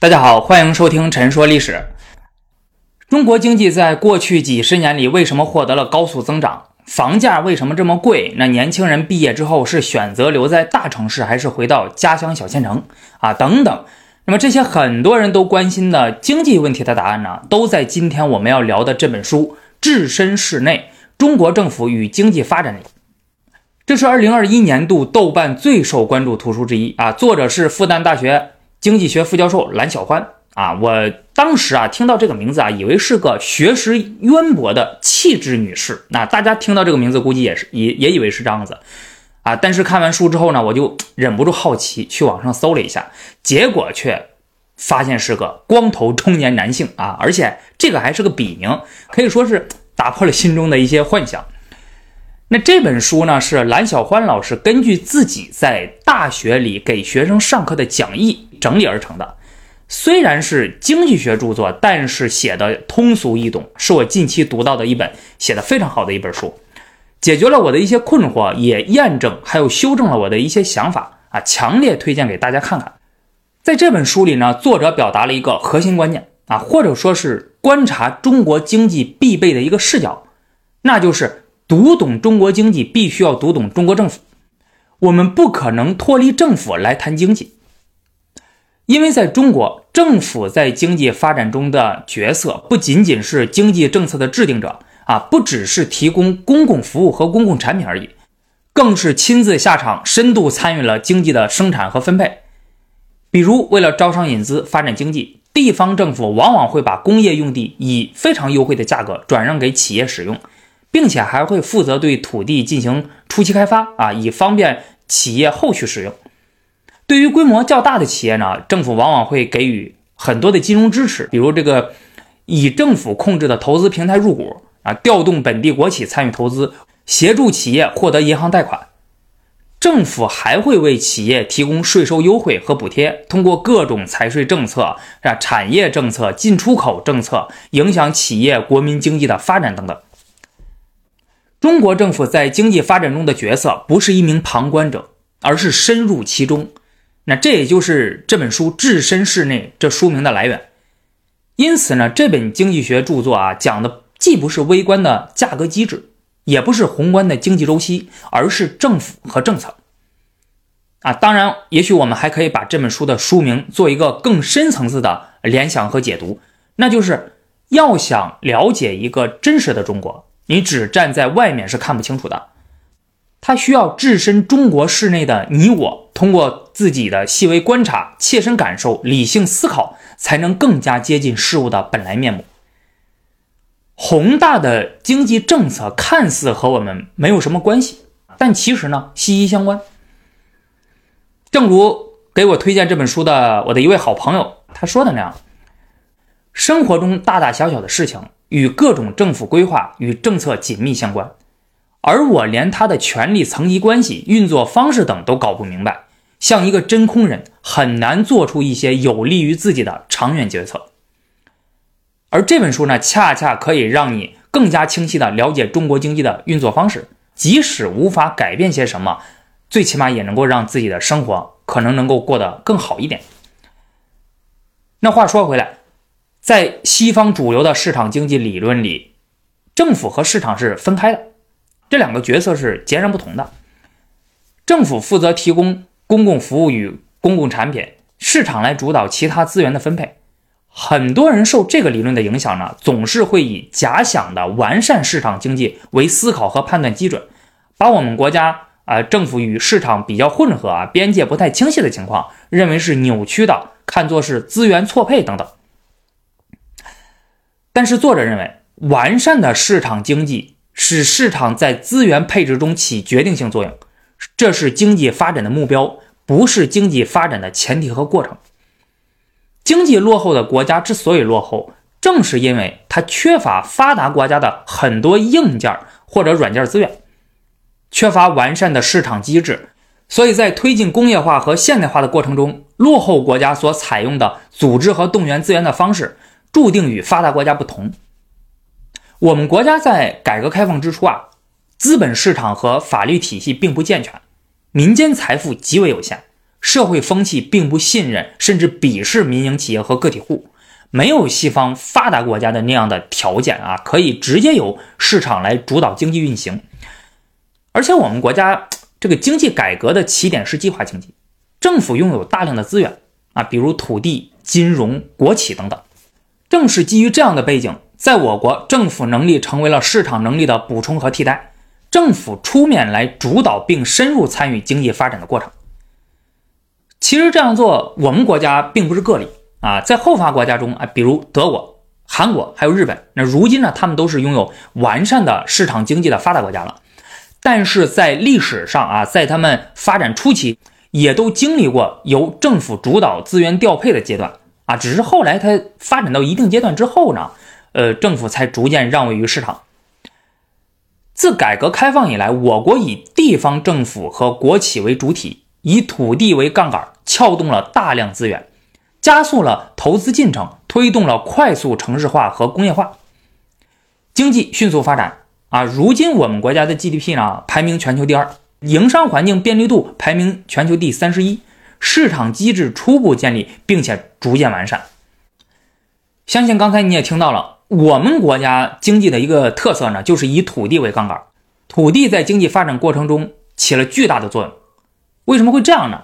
大家好，欢迎收听《陈说历史》。中国经济在过去几十年里为什么获得了高速增长？房价为什么这么贵？那年轻人毕业之后是选择留在大城市，还是回到家乡小县城？啊，等等。那么这些很多人都关心的经济问题的答案呢，都在今天我们要聊的这本书《置身事内：中国政府与经济发展》里。这是2021年度豆瓣最受关注图书之一啊，作者是复旦大学。经济学副教授蓝小欢啊，我当时啊听到这个名字啊，以为是个学识渊博的气质女士。那大家听到这个名字，估计也是也也以为是这样子啊。但是看完书之后呢，我就忍不住好奇，去网上搜了一下，结果却发现是个光头中年男性啊，而且这个还是个笔名，可以说是打破了心中的一些幻想。那这本书呢，是蓝小欢老师根据自己在大学里给学生上课的讲义。整理而成的，虽然是经济学著作，但是写的通俗易懂，是我近期读到的一本写的非常好的一本书，解决了我的一些困惑，也验证还有修正了我的一些想法啊，强烈推荐给大家看看。在这本书里呢，作者表达了一个核心观念啊，或者说是观察中国经济必备的一个视角，那就是读懂中国经济，必须要读懂中国政府，我们不可能脱离政府来谈经济。因为在中国，政府在经济发展中的角色不仅仅是经济政策的制定者啊，不只是提供公共服务和公共产品而已，更是亲自下场，深度参与了经济的生产和分配。比如，为了招商引资、发展经济，地方政府往往会把工业用地以非常优惠的价格转让给企业使用，并且还会负责对土地进行初期开发啊，以方便企业后续使用。对于规模较大的企业呢，政府往往会给予很多的金融支持，比如这个以政府控制的投资平台入股啊，调动本地国企参与投资，协助企业获得银行贷款。政府还会为企业提供税收优惠和补贴，通过各种财税政策、啊产业政策、进出口政策，影响企业、国民经济的发展等等。中国政府在经济发展中的角色，不是一名旁观者，而是深入其中。那这也就是这本书“置身事内”这书名的来源。因此呢，这本经济学著作啊，讲的既不是微观的价格机制，也不是宏观的经济周期，而是政府和政策。啊，当然，也许我们还可以把这本书的书名做一个更深层次的联想和解读，那就是要想了解一个真实的中国，你只站在外面是看不清楚的。他需要置身中国室内的你我，通过自己的细微观察、切身感受、理性思考，才能更加接近事物的本来面目。宏大的经济政策看似和我们没有什么关系，但其实呢息息相关。正如给我推荐这本书的我的一位好朋友他说的那样，生活中大大小小的事情与各种政府规划与政策紧密相关。而我连他的权力层级关系、运作方式等都搞不明白，像一个真空人，很难做出一些有利于自己的长远决策。而这本书呢，恰恰可以让你更加清晰地了解中国经济的运作方式，即使无法改变些什么，最起码也能够让自己的生活可能能够过得更好一点。那话说回来，在西方主流的市场经济理论里，政府和市场是分开的。这两个角色是截然不同的。政府负责提供公共服务与公共产品，市场来主导其他资源的分配。很多人受这个理论的影响呢，总是会以假想的完善市场经济为思考和判断基准，把我们国家啊政府与市场比较混合啊，边界不太清晰的情况，认为是扭曲的，看作是资源错配等等。但是作者认为，完善的市场经济。使市场在资源配置中起决定性作用，这是经济发展的目标，不是经济发展的前提和过程。经济落后的国家之所以落后，正是因为它缺乏发达国家的很多硬件或者软件资源，缺乏完善的市场机制，所以在推进工业化和现代化的过程中，落后国家所采用的组织和动员资源的方式，注定与发达国家不同。我们国家在改革开放之初啊，资本市场和法律体系并不健全，民间财富极为有限，社会风气并不信任，甚至鄙视民营企业和个体户，没有西方发达国家的那样的条件啊，可以直接由市场来主导经济运行。而且我们国家 这个经济改革的起点是计划经济，政府拥有大量的资源啊，比如土地、金融、国企等等。正是基于这样的背景，在我国政府能力成为了市场能力的补充和替代，政府出面来主导并深入参与经济发展的过程。其实这样做，我们国家并不是个例啊，在后发国家中啊，比如德国、韩国还有日本，那如今呢，他们都是拥有完善的市场经济的发达国家了。但是在历史上啊，在他们发展初期，也都经历过由政府主导资源调配的阶段啊，只是后来它发展到一定阶段之后呢，呃，政府才逐渐让位于市场。自改革开放以来，我国以地方政府和国企为主体。以土地为杠杆，撬动了大量资源，加速了投资进程，推动了快速城市化和工业化，经济迅速发展啊！如今我们国家的 GDP 呢，排名全球第二，营商环境便利度排名全球第三十一，市场机制初步建立，并且逐渐完善。相信刚才你也听到了，我们国家经济的一个特色呢，就是以土地为杠杆，土地在经济发展过程中起了巨大的作用。为什么会这样呢？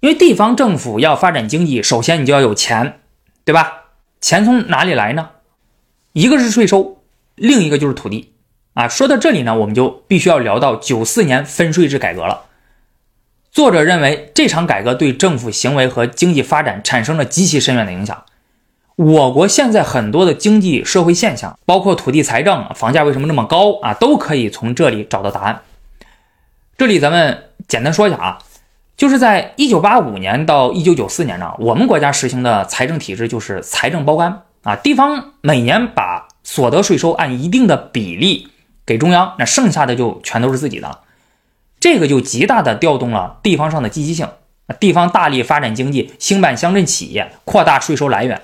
因为地方政府要发展经济，首先你就要有钱，对吧？钱从哪里来呢？一个是税收，另一个就是土地。啊，说到这里呢，我们就必须要聊到九四年分税制改革了。作者认为这场改革对政府行为和经济发展产生了极其深远的影响。我国现在很多的经济社会现象，包括土地财政、房价为什么那么高啊，都可以从这里找到答案。这里咱们。简单说一下啊，就是在一九八五年到一九九四年呢，我们国家实行的财政体制就是财政包干啊，地方每年把所得税收按一定的比例给中央，那剩下的就全都是自己的了。这个就极大的调动了地方上的积极性，地方大力发展经济，兴办乡镇企业，扩大税收来源。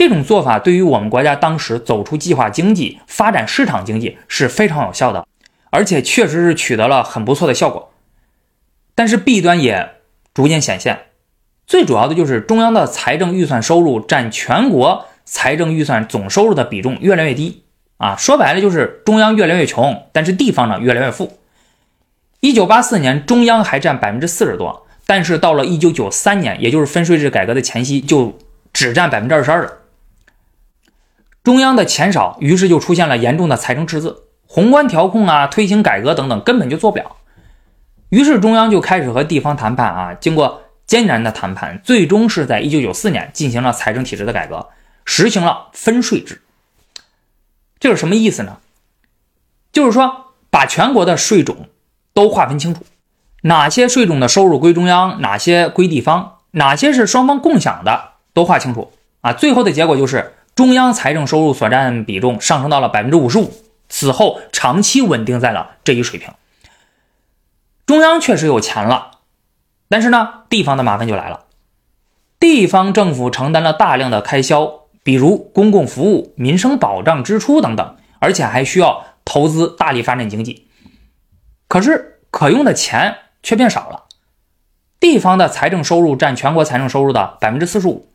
这种做法对于我们国家当时走出计划经济、发展市场经济是非常有效的，而且确实是取得了很不错的效果。但是弊端也逐渐显现，最主要的就是中央的财政预算收入占全国财政预算总收入的比重越来越低啊，说白了就是中央越来越穷，但是地方呢越来越富。一九八四年中央还占百分之四十多，但是到了一九九三年，也就是分税制改革的前夕，就只占百分之二十二了。中央的钱少，于是就出现了严重的财政赤字，宏观调控啊、推行改革等等根本就做不了。于是中央就开始和地方谈判啊，经过艰难的谈判，最终是在一九九四年进行了财政体制的改革，实行了分税制。这是什么意思呢？就是说把全国的税种都划分清楚，哪些税种的收入归中央，哪些归地方，哪些是双方共享的，都划清楚啊。最后的结果就是中央财政收入所占比重上升到了百分之五十五，此后长期稳定在了这一水平。中央确实有钱了，但是呢，地方的麻烦就来了。地方政府承担了大量的开销，比如公共服务、民生保障支出等等，而且还需要投资大力发展经济。可是可用的钱却变少了。地方的财政收入占全国财政收入的百分之四十五，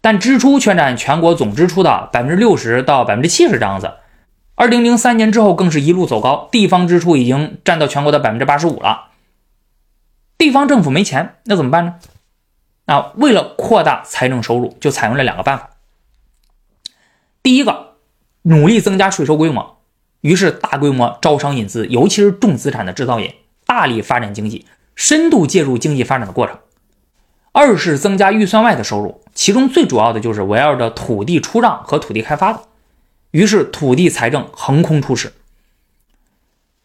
但支出却占全国总支出的百分之六十到百分之七十这样子。二零零三年之后更是一路走高，地方支出已经占到全国的百分之八十五了。地方政府没钱，那怎么办呢？啊，为了扩大财政收入，就采用了两个办法。第一个，努力增加税收规模，于是大规模招商引资，尤其是重资产的制造业，大力发展经济，深度介入经济发展的过程。二是增加预算外的收入，其中最主要的就是围绕着土地出让和土地开发的，于是土地财政横空出世。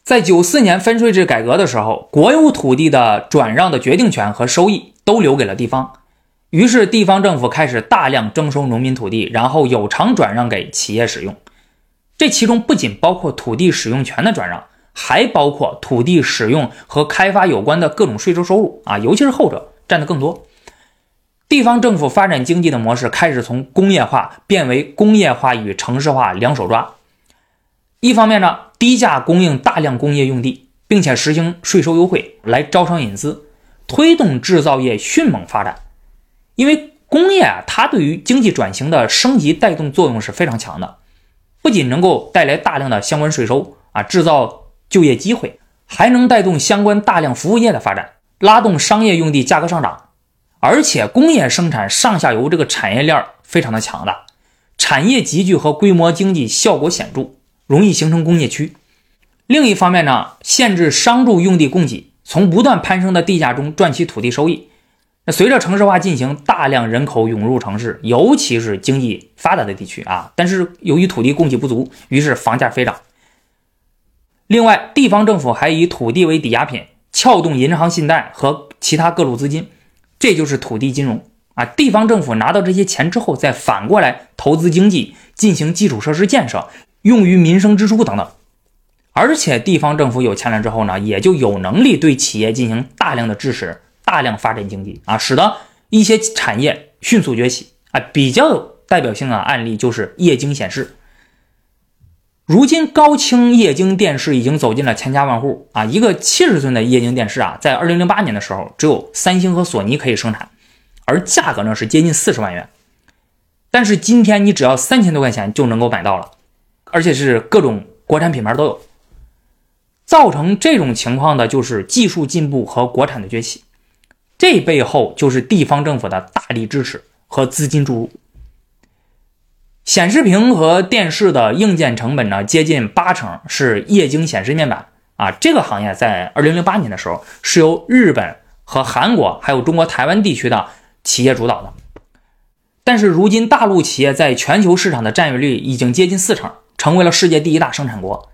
在九四年分税制改革的时候，国有土地的转让的决定权和收益都留给了地方，于是地方政府开始大量征收农民土地，然后有偿转让给企业使用。这其中不仅包括土地使用权的转让，还包括土地使用和开发有关的各种税收收入啊，尤其是后者占的更多。地方政府发展经济的模式开始从工业化变为工业化与城市化两手抓。一方面呢。低价供应大量工业用地，并且实行税收优惠来招商引资，推动制造业迅猛发展。因为工业啊，它对于经济转型的升级带动作用是非常强的，不仅能够带来大量的相关税收啊，制造就业机会，还能带动相关大量服务业的发展，拉动商业用地价格上涨。而且工业生产上下游这个产业链非常的强大，产业集聚和规模经济效果显著，容易形成工业区。另一方面呢，限制商住用地供给，从不断攀升的地价中赚取土地收益。那随着城市化进行，大量人口涌入城市，尤其是经济发达的地区啊。但是由于土地供给不足，于是房价飞涨。另外，地方政府还以土地为抵押品，撬动银行信贷和其他各路资金。这就是土地金融啊！地方政府拿到这些钱之后，再反过来投资经济，进行基础设施建设，用于民生支出等等。而且地方政府有钱了之后呢，也就有能力对企业进行大量的支持，大量发展经济啊，使得一些产业迅速崛起啊。比较有代表性的案例就是液晶显示。如今，高清液晶电视已经走进了千家万户啊！一个七十寸的液晶电视啊，在二零零八年的时候，只有三星和索尼可以生产，而价格呢是接近四十万元。但是今天，你只要三千多块钱就能够买到了，而且是各种国产品牌都有。造成这种情况的就是技术进步和国产的崛起，这背后就是地方政府的大力支持和资金注入。显示屏和电视的硬件成本呢，接近八成是液晶显示面板啊。这个行业在二零零八年的时候是由日本和韩国还有中国台湾地区的企业主导的。但是如今大陆企业在全球市场的占有率已经接近四成，成为了世界第一大生产国。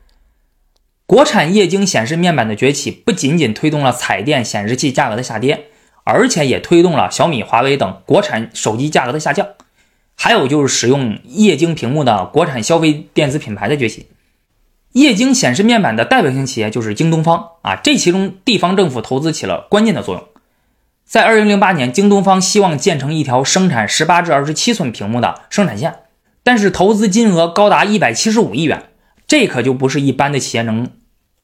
国产液晶显示面板的崛起，不仅仅推动了彩电显示器价格的下跌，而且也推动了小米、华为等国产手机价格的下降。还有就是使用液晶屏幕的国产消费电子品牌的崛起，液晶显示面板的代表性企业就是京东方啊，这其中地方政府投资起了关键的作用。在二零零八年，京东方希望建成一条生产十八至二十七寸屏幕的生产线，但是投资金额高达一百七十五亿元，这可就不是一般的企业能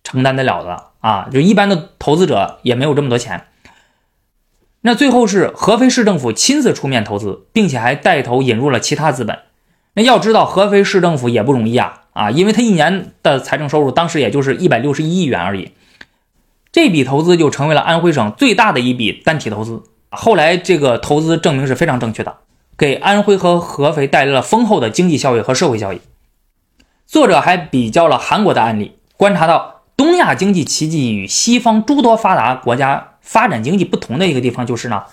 承担得了的啊！就一般的投资者也没有这么多钱。那最后是合肥市政府亲自出面投资，并且还带头引入了其他资本。那要知道，合肥市政府也不容易啊啊，因为他一年的财政收入当时也就是一百六十一亿元而已。这笔投资就成为了安徽省最大的一笔单体投资。后来这个投资证明是非常正确的，给安徽和合肥带来了丰厚的经济效益和社会效益。作者还比较了韩国的案例，观察到东亚经济奇迹与西方诸多发达国家。发展经济不同的一个地方就是呢，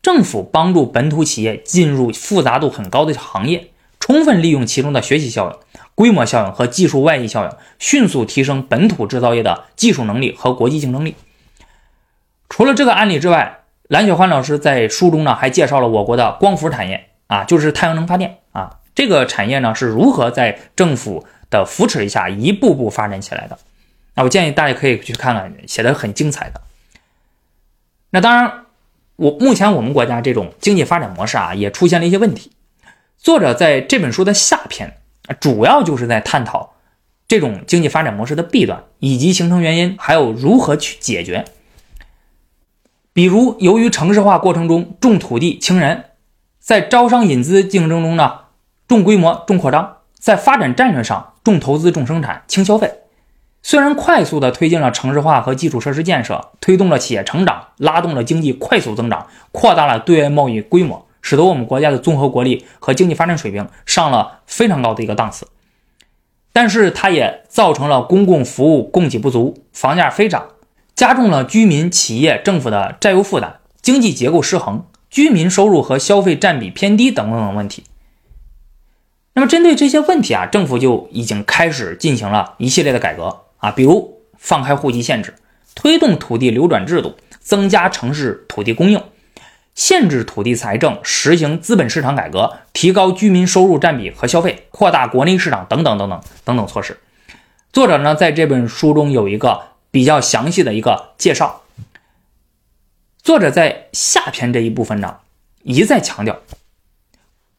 政府帮助本土企业进入复杂度很高的行业，充分利用其中的学习效应、规模效应和技术外溢效应，迅速提升本土制造业的技术能力和国际竞争力。除了这个案例之外，蓝雪欢老师在书中呢还介绍了我国的光伏产业啊，就是太阳能发电啊，这个产业呢是如何在政府的扶持一下一步步发展起来的。那我建议大家可以去看看，写的很精彩的。那当然，我目前我们国家这种经济发展模式啊，也出现了一些问题。作者在这本书的下篇，主要就是在探讨这种经济发展模式的弊端以及形成原因，还有如何去解决。比如，由于城市化过程中重土地轻人，在招商引资竞争中呢，重规模重扩张，在发展战略上重投资重生产轻消费。虽然快速的推进了城市化和基础设施建设，推动了企业成长，拉动了经济快速增长，扩大了对外贸易规模，使得我们国家的综合国力和经济发展水平上了非常高的一个档次，但是它也造成了公共服务供给不足，房价飞涨，加重了居民、企业、政府的债务负担，经济结构失衡，居民收入和消费占比偏低等等等问题。那么针对这些问题啊，政府就已经开始进行了一系列的改革。啊，比如放开户籍限制，推动土地流转制度，增加城市土地供应，限制土地财政，实行资本市场改革，提高居民收入占比和消费，扩大国内市场等等等等等等措施。作者呢在这本书中有一个比较详细的一个介绍。作者在下篇这一部分呢一再强调，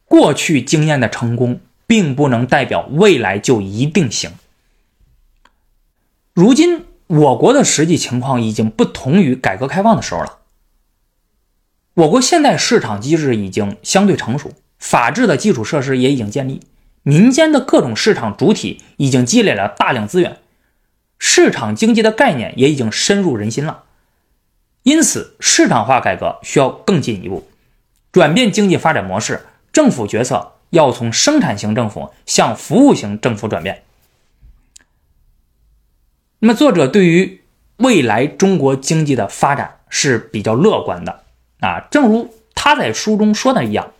过去经验的成功并不能代表未来就一定行。如今我国的实际情况已经不同于改革开放的时候了，我国现在市场机制已经相对成熟，法治的基础设施也已经建立，民间的各种市场主体已经积累了大量资源，市场经济的概念也已经深入人心了。因此，市场化改革需要更进一步，转变经济发展模式，政府决策要从生产型政府向服务型政府转变。那么，作者对于未来中国经济的发展是比较乐观的啊，正如他在书中说的一样，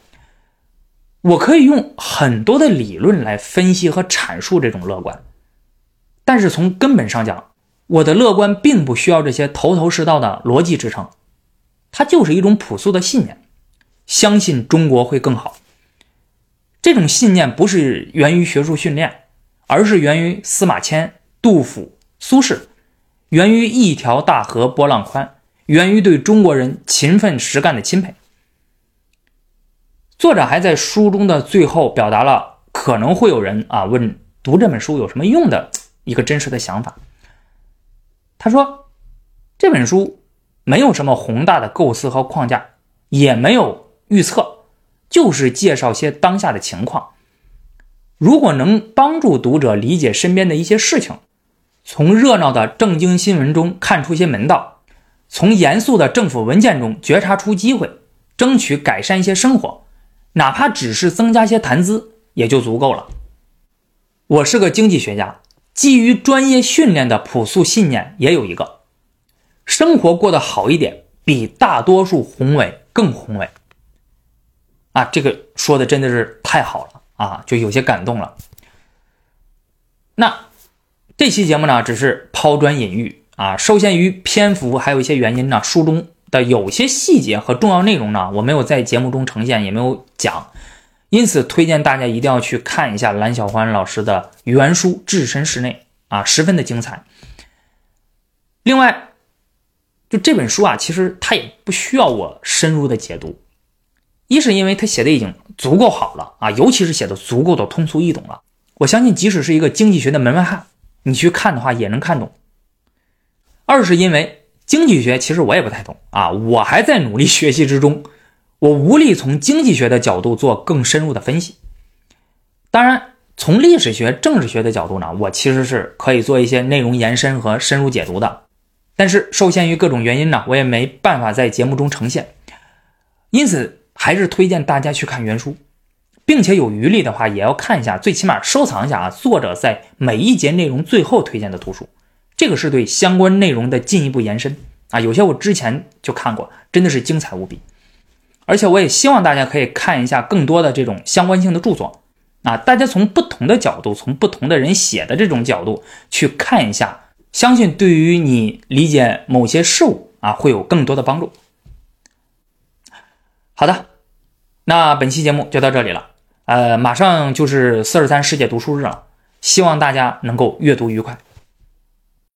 我可以用很多的理论来分析和阐述这种乐观，但是从根本上讲。我的乐观并不需要这些头头是道的逻辑支撑，它就是一种朴素的信念，相信中国会更好。这种信念不是源于学术训练，而是源于司马迁、杜甫、苏轼，源于一条大河波浪宽，源于对中国人勤奋实干的钦佩。作者还在书中的最后表达了可能会有人啊问读这本书有什么用的一个真实的想法。他说：“这本书没有什么宏大的构思和框架，也没有预测，就是介绍些当下的情况。如果能帮助读者理解身边的一些事情，从热闹的正经新闻中看出些门道，从严肃的政府文件中觉察出机会，争取改善一些生活，哪怕只是增加些谈资，也就足够了。我是个经济学家。”基于专业训练的朴素信念也有一个：生活过得好一点，比大多数宏伟更宏伟。啊，这个说的真的是太好了啊，就有些感动了。那这期节目呢，只是抛砖引玉啊，受限于篇幅，还有一些原因呢，书中的有些细节和重要内容呢，我没有在节目中呈现，也没有讲。因此，推荐大家一定要去看一下蓝小欢老师的原书《置身事内》啊，十分的精彩。另外，就这本书啊，其实它也不需要我深入的解读，一是因为它写的已经足够好了啊，尤其是写的足够的通俗易懂了。我相信，即使是一个经济学的门外汉，你去看的话也能看懂。二是因为经济学其实我也不太懂啊，我还在努力学习之中。我无力从经济学的角度做更深入的分析，当然，从历史学、政治学的角度呢，我其实是可以做一些内容延伸和深入解读的，但是受限于各种原因呢，我也没办法在节目中呈现，因此还是推荐大家去看原书，并且有余力的话，也要看一下，最起码收藏一下啊，作者在每一节内容最后推荐的图书，这个是对相关内容的进一步延伸啊，有些我之前就看过，真的是精彩无比。而且我也希望大家可以看一下更多的这种相关性的著作，啊，大家从不同的角度，从不同的人写的这种角度去看一下，相信对于你理解某些事物啊，会有更多的帮助。好的，那本期节目就到这里了，呃，马上就是四二三世界读书日了，希望大家能够阅读愉快。